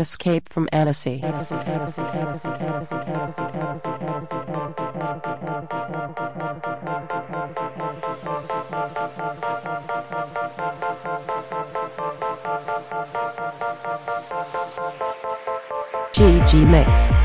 Escape from Annecy. GG Mix.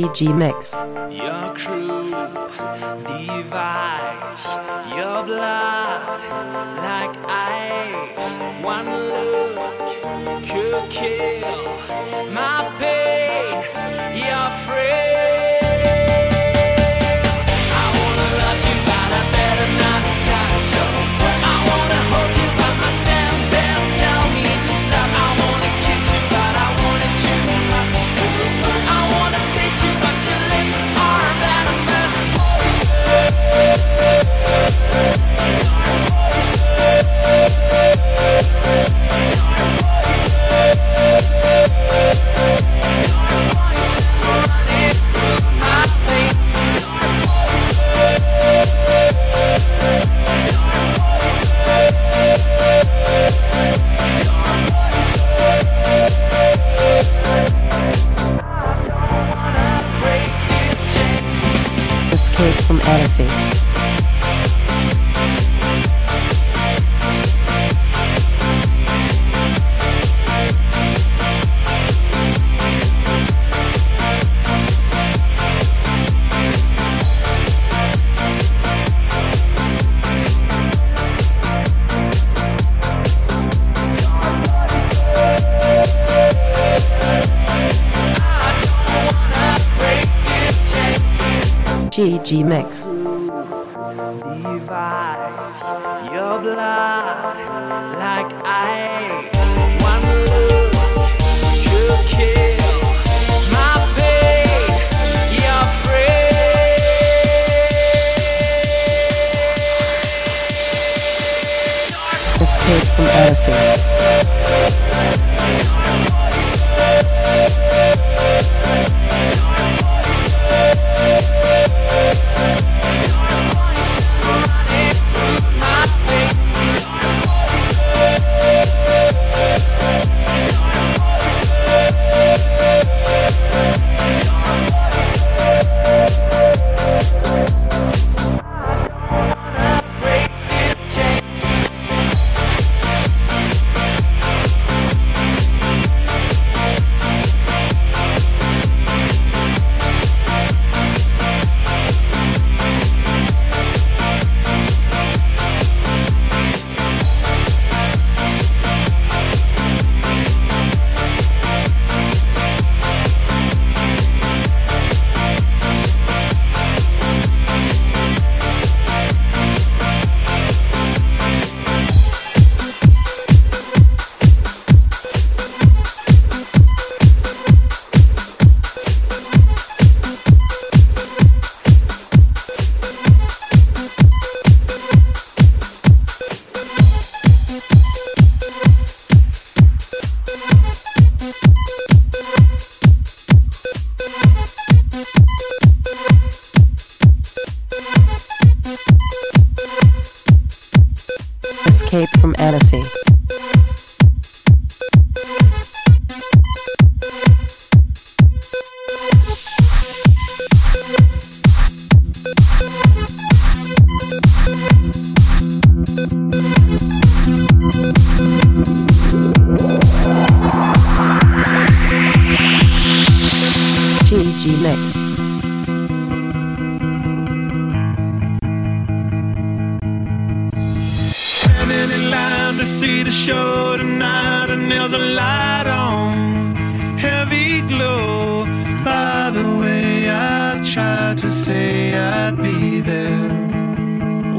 G mix.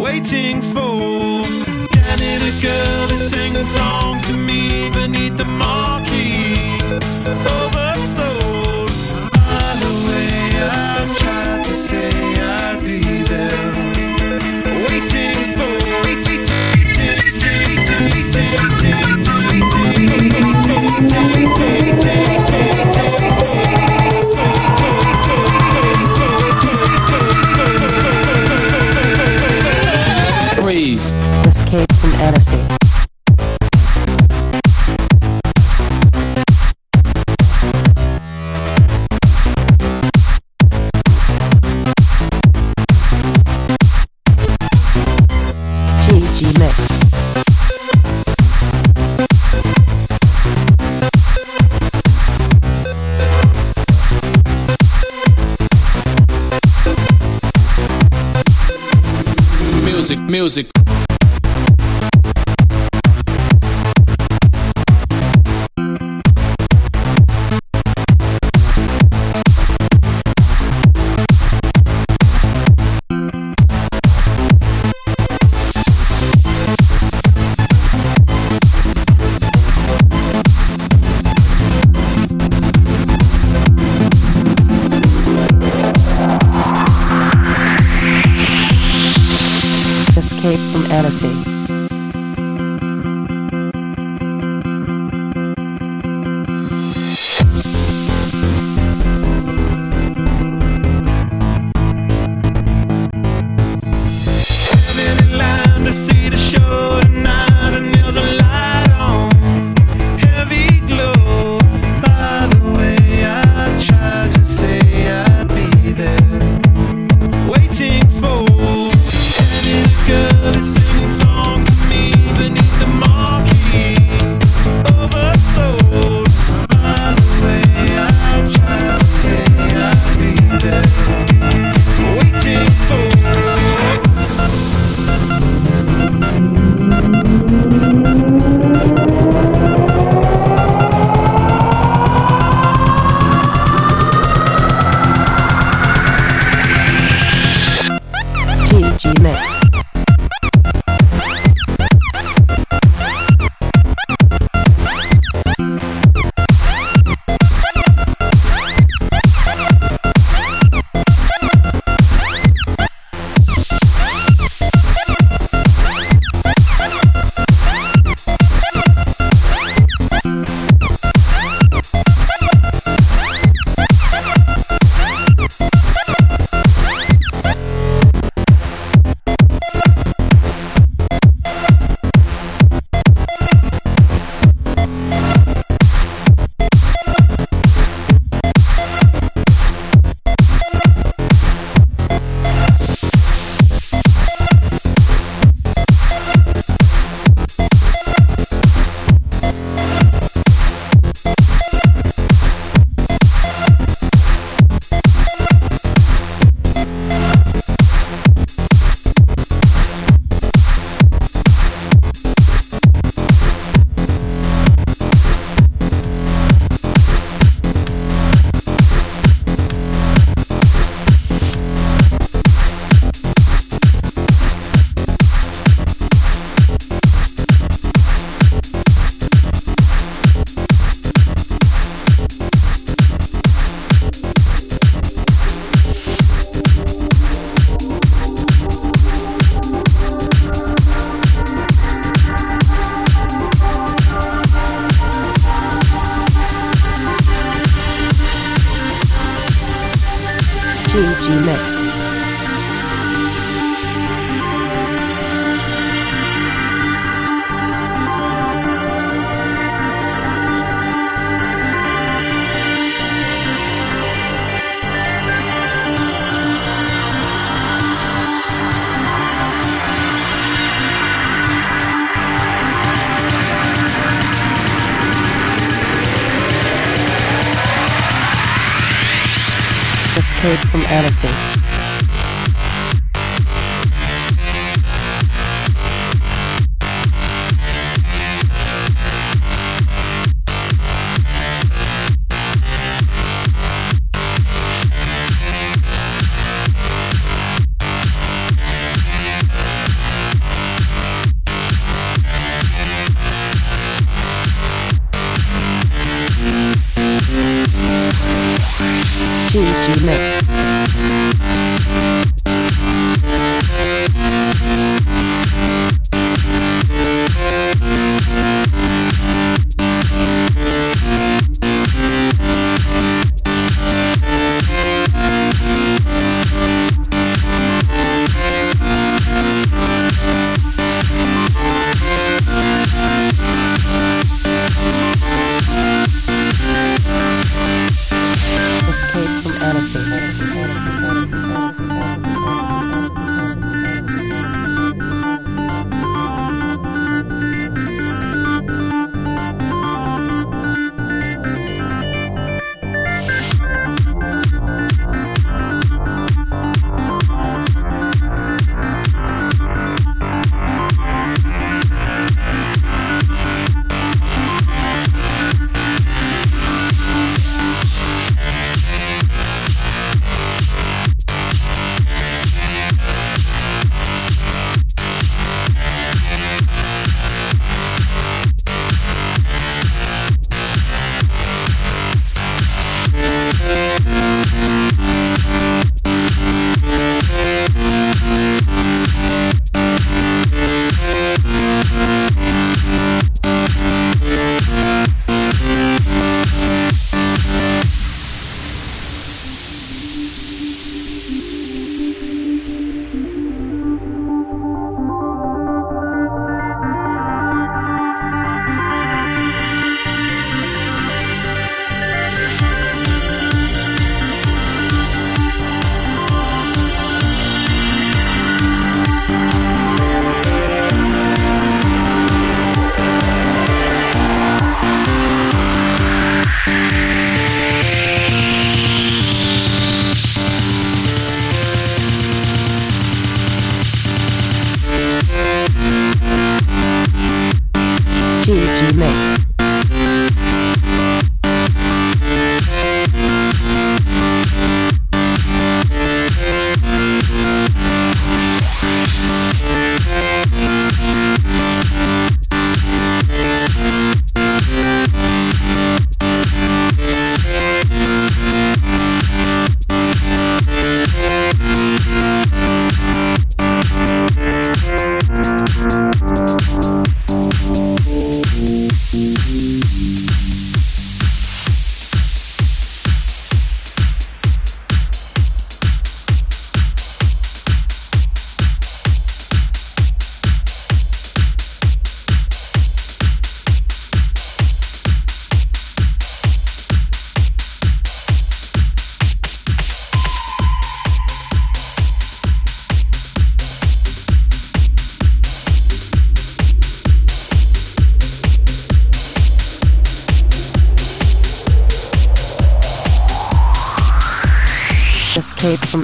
waiting for. Can it a girl to sing songs to me beneath the moon? Escape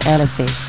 Escape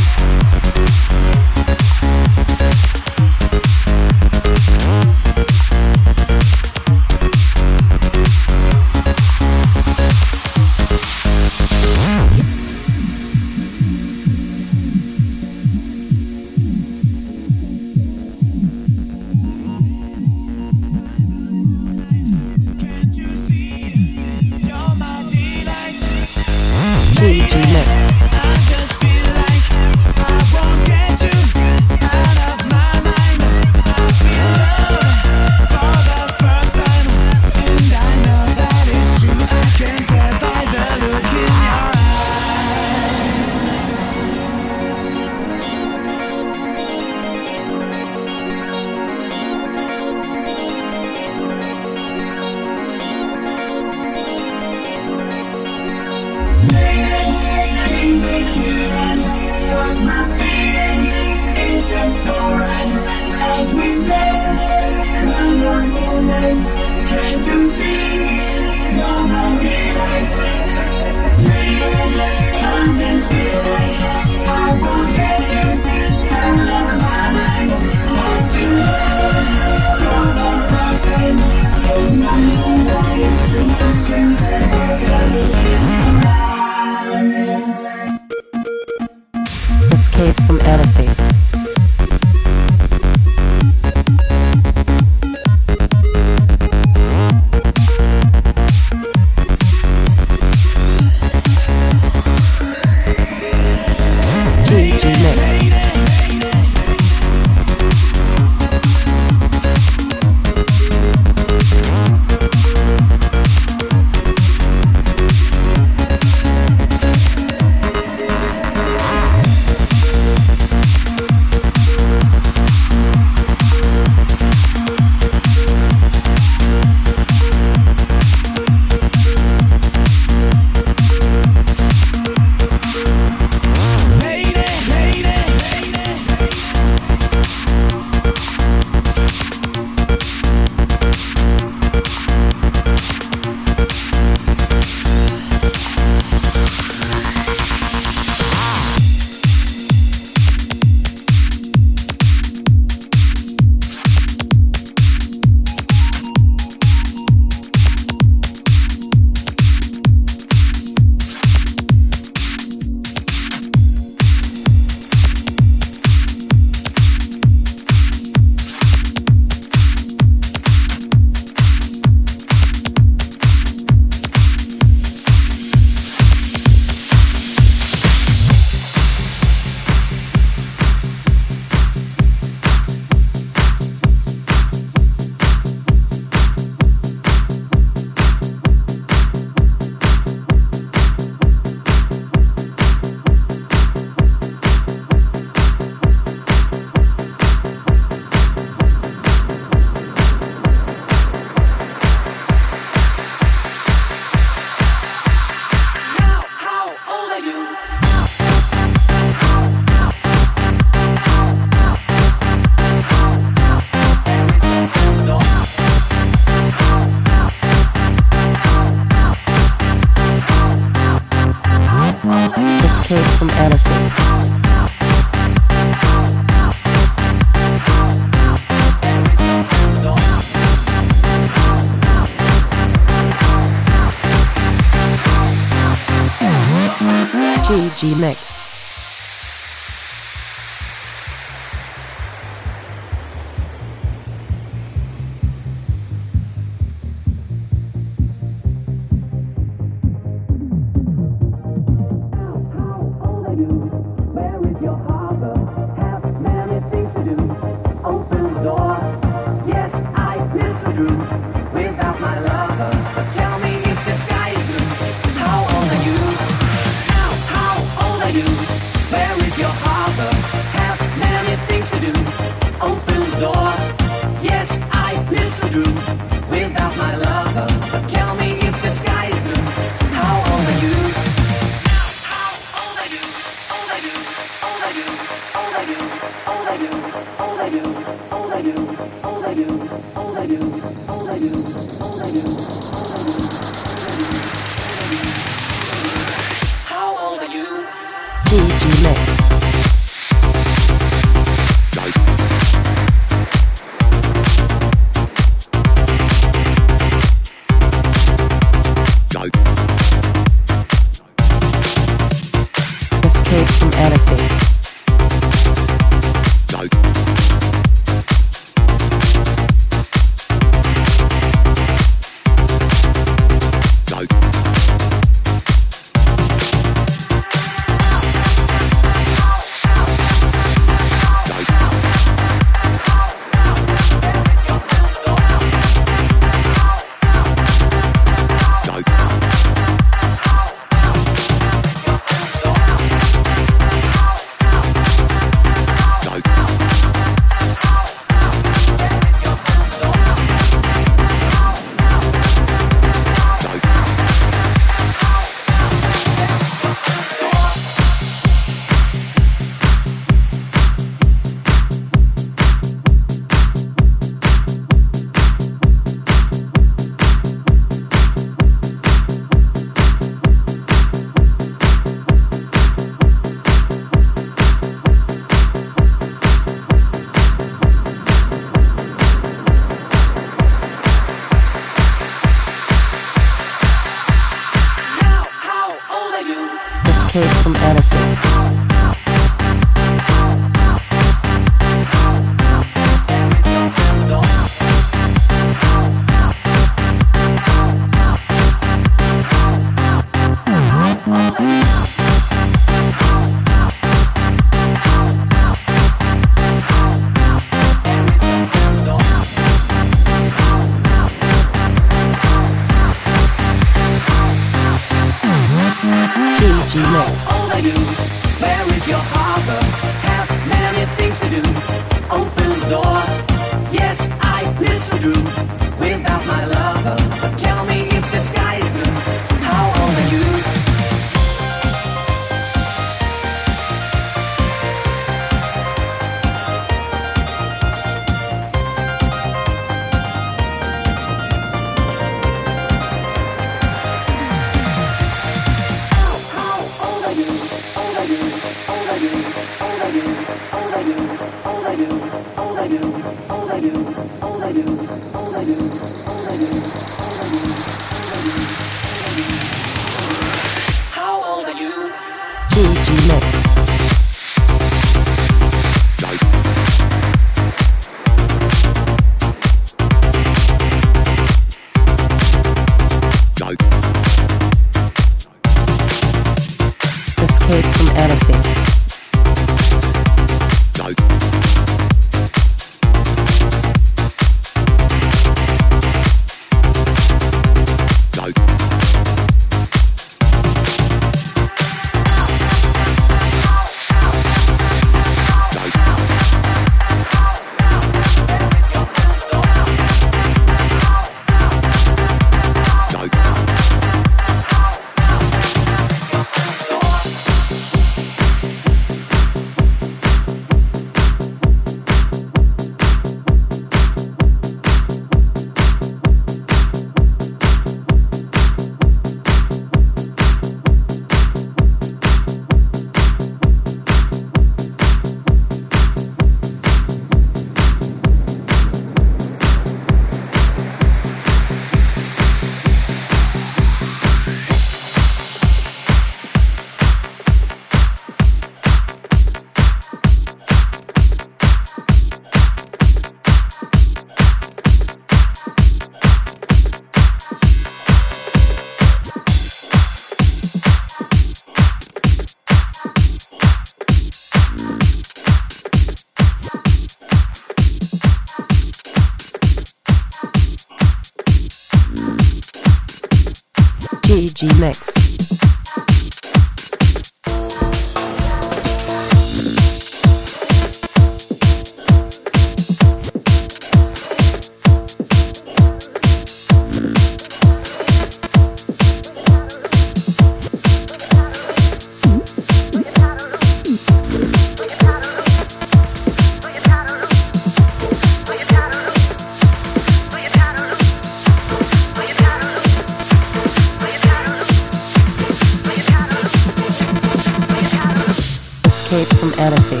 escape from Annecy.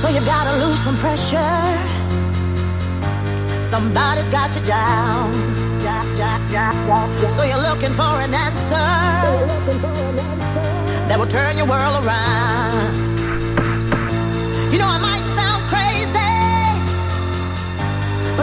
So you've got to lose some pressure. Somebody's got you down. So you're looking for an answer that will turn your world around.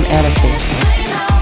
from Edison.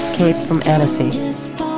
escape from Annecy.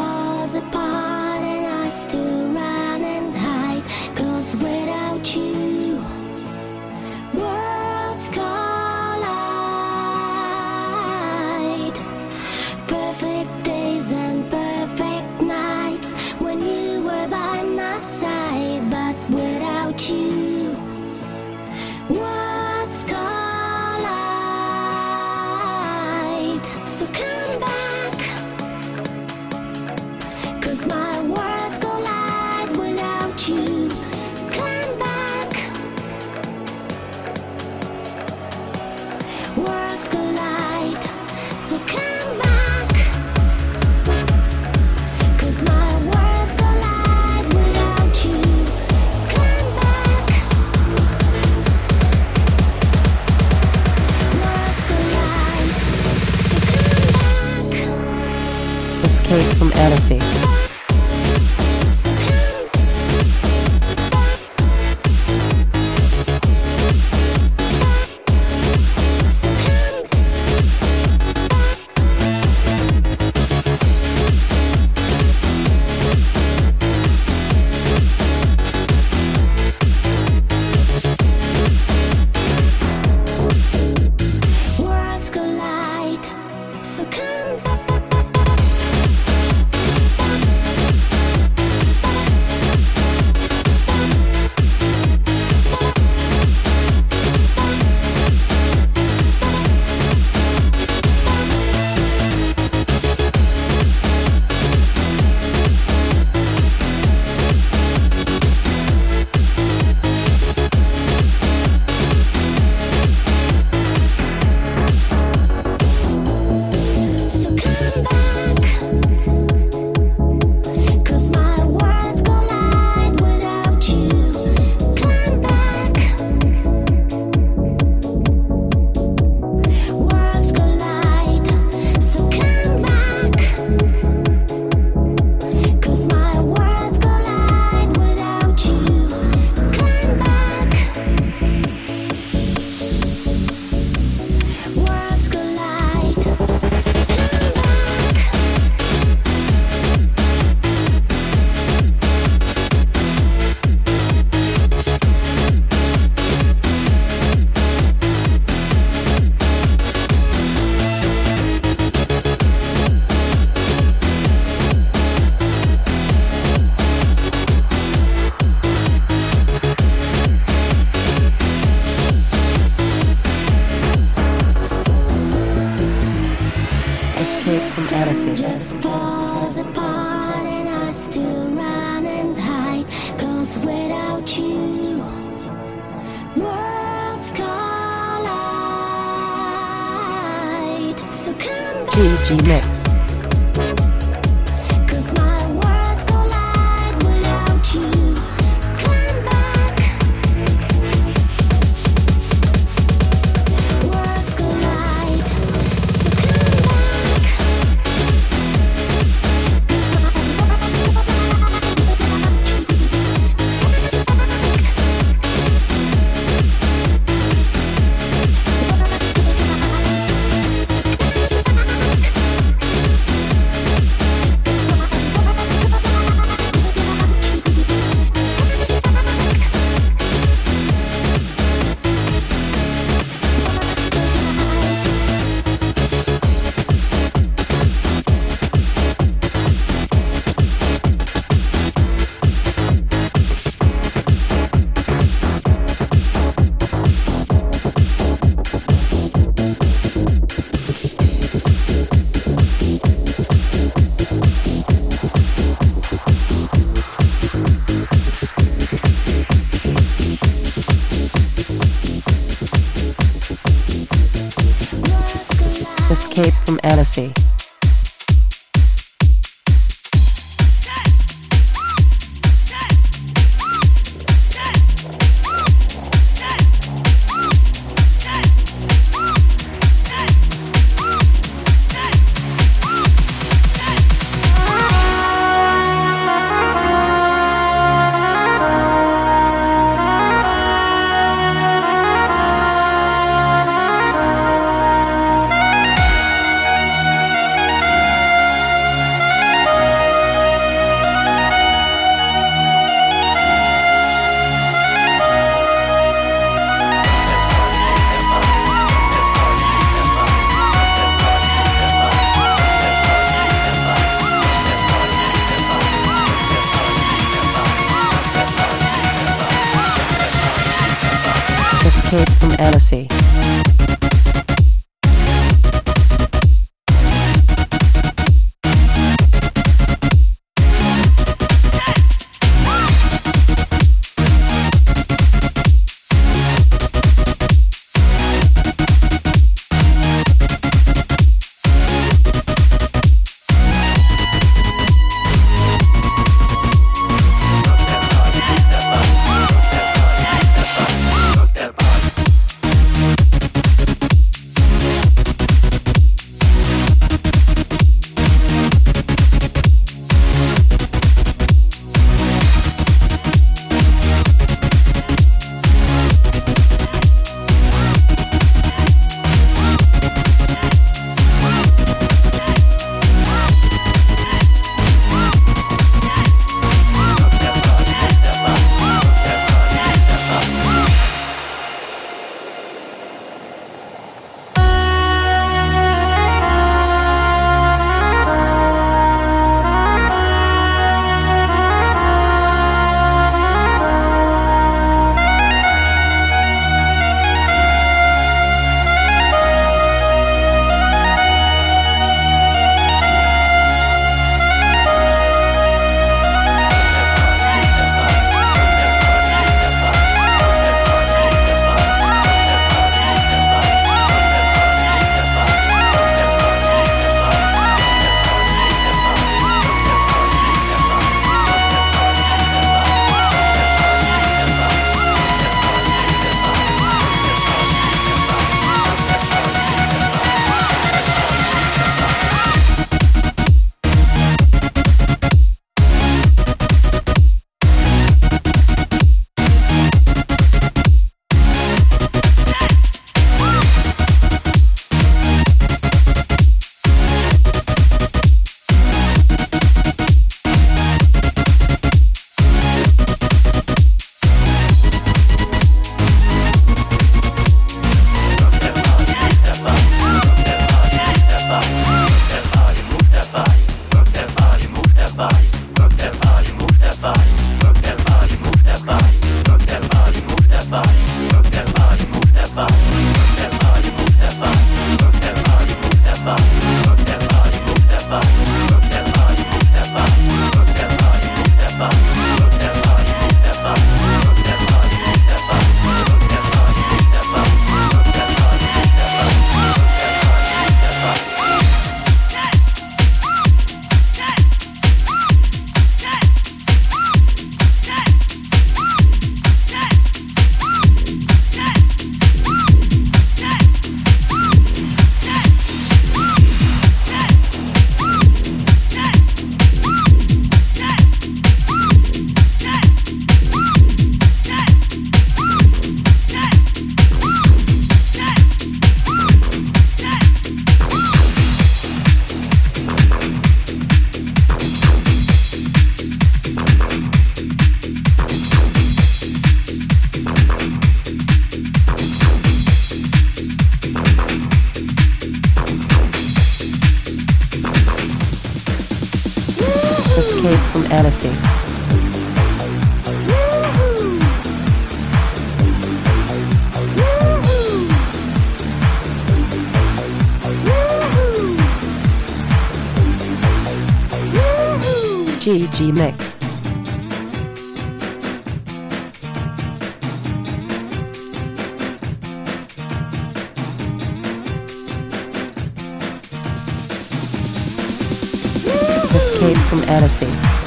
From Annecy.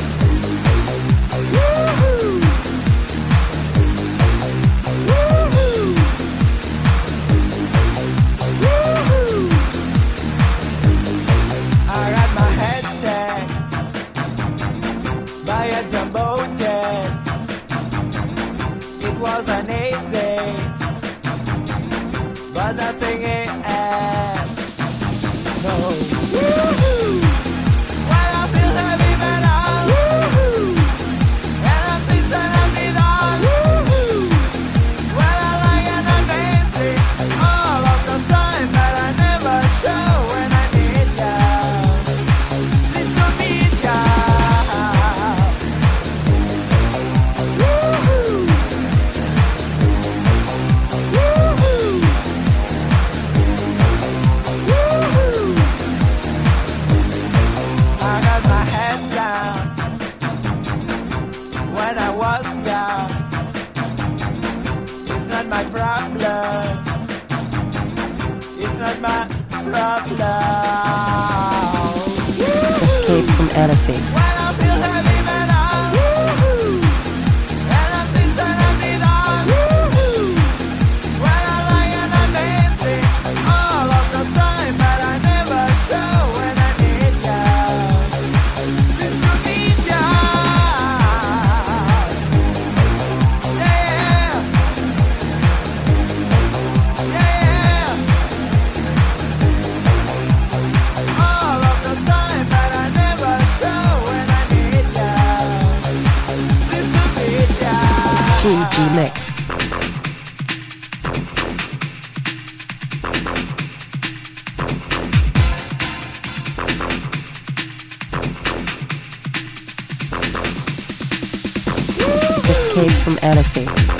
Mix. Escape from Annecy.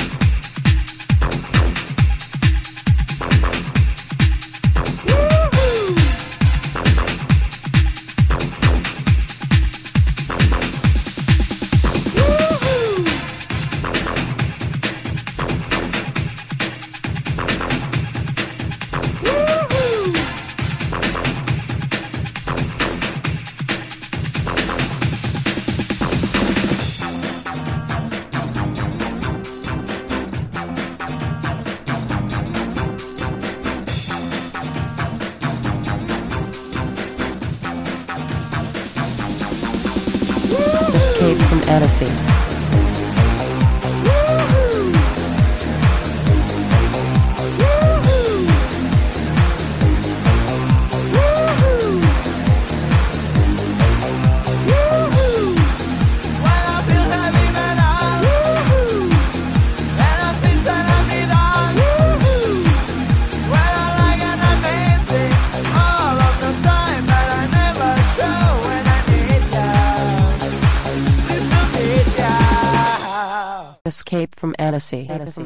Odyssey.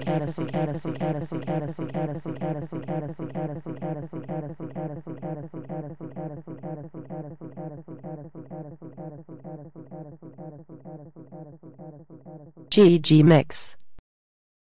GG Mix.